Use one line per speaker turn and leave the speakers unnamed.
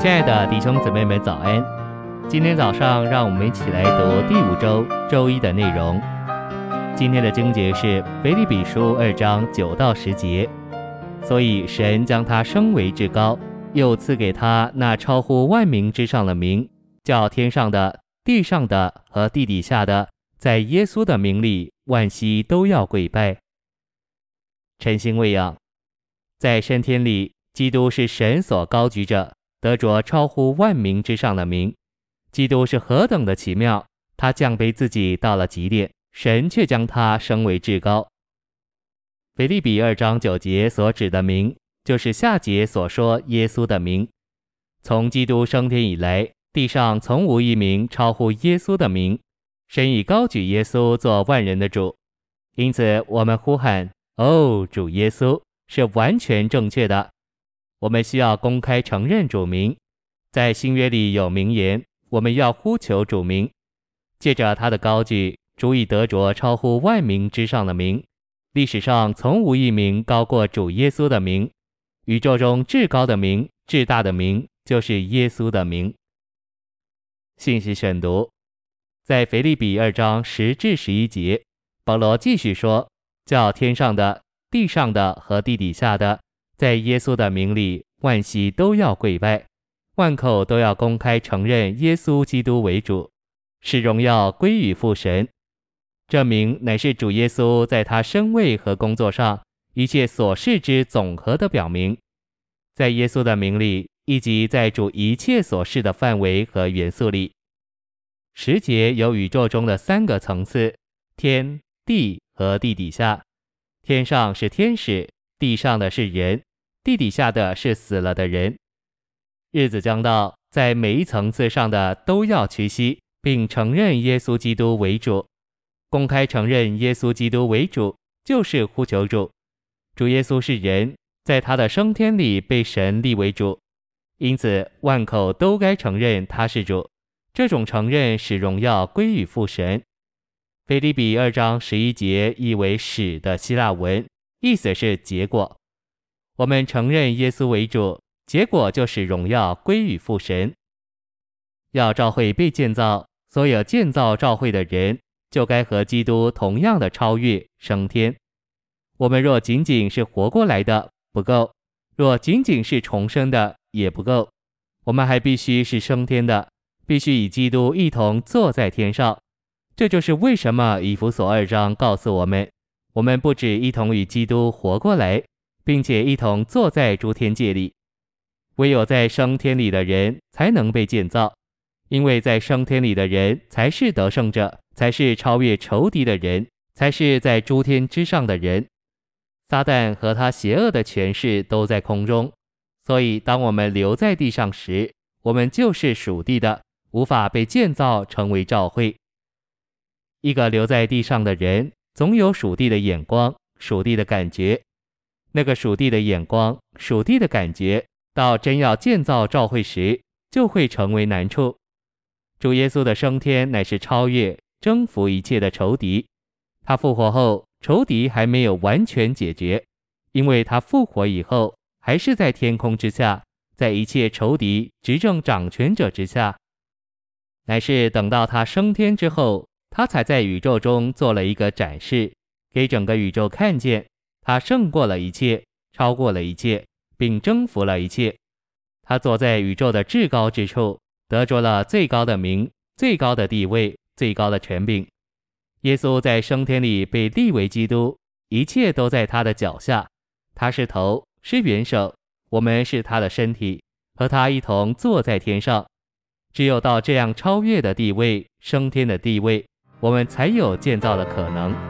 亲爱的弟兄姊妹们，早安！今天早上，让我们一起来读第五周周一的内容。今天的经节是腓立比书二章九到十节。所以神将他升为至高，又赐给他那超乎万名之上的名，叫天上的、地上的和地底下的，在耶稣的名里，万膝都要跪拜。晨星喂养，在升天里，基督是神所高举着。得着超乎万名之上的名，基督是何等的奇妙！他降卑自己到了极点，神却将他升为至高。腓立比二章九节所指的名，就是下节所说耶稣的名。从基督升天以来，地上从无一名超乎耶稣的名。神已高举耶稣做万人的主，因此我们呼喊：“哦，主耶稣！”是完全正确的。我们需要公开承认主名，在新约里有名言：我们要呼求主名，借着他的高举，主以得着超乎万名之上的名。历史上从无一名高过主耶稣的名，宇宙中至高的名、至大的名，就是耶稣的名。信息选读，在腓立比二章十至十一节，保罗继续说：叫天上的、地上的和地底下的。在耶稣的名里，万膝都要跪拜，万口都要公开承认耶稣基督为主，使荣耀归于父神。这名乃是主耶稣在他身位和工作上一切所事之总和的表明。在耶稣的名里，以及在主一切所事的范围和元素里，时节有宇宙中的三个层次：天、地和地底下。天上是天使，地上的是人。地底下的是死了的人，日子将到，在每一层次上的都要屈膝，并承认耶稣基督为主，公开承认耶稣基督为主，就是呼求主。主耶稣是人，在他的升天里被神立为主，因此万口都该承认他是主。这种承认使荣耀归于父神。腓立比二章十一节译为“使”的希腊文，意思是结果。我们承认耶稣为主，结果就是荣耀归于父神。要教会被建造，所有建造教会的人就该和基督同样的超越升天。我们若仅仅是活过来的不够，若仅仅是重生的也不够，我们还必须是升天的，必须与基督一同坐在天上。这就是为什么以弗所二章告诉我们，我们不止一同与基督活过来。并且一同坐在诸天界里，唯有在升天里的人才能被建造，因为在升天里的人才是得胜者，才是超越仇敌的人，才是在诸天之上的人。撒旦和他邪恶的权势都在空中，所以当我们留在地上时，我们就是属地的，无法被建造成为召会。一个留在地上的人，总有属地的眼光，属地的感觉。那个属地的眼光、属地的感觉，到真要建造教会时，就会成为难处。主耶稣的升天乃是超越、征服一切的仇敌。他复活后，仇敌还没有完全解决，因为他复活以后，还是在天空之下，在一切仇敌执政掌权者之下。乃是等到他升天之后，他才在宇宙中做了一个展示，给整个宇宙看见。他胜过了一切，超过了一切，并征服了一切。他坐在宇宙的至高之处，得着了最高的名、最高的地位、最高的权柄。耶稣在升天里被立为基督，一切都在他的脚下。他是头，是元首，我们是他的身体，和他一同坐在天上。只有到这样超越的地位、升天的地位，我们才有建造的可能。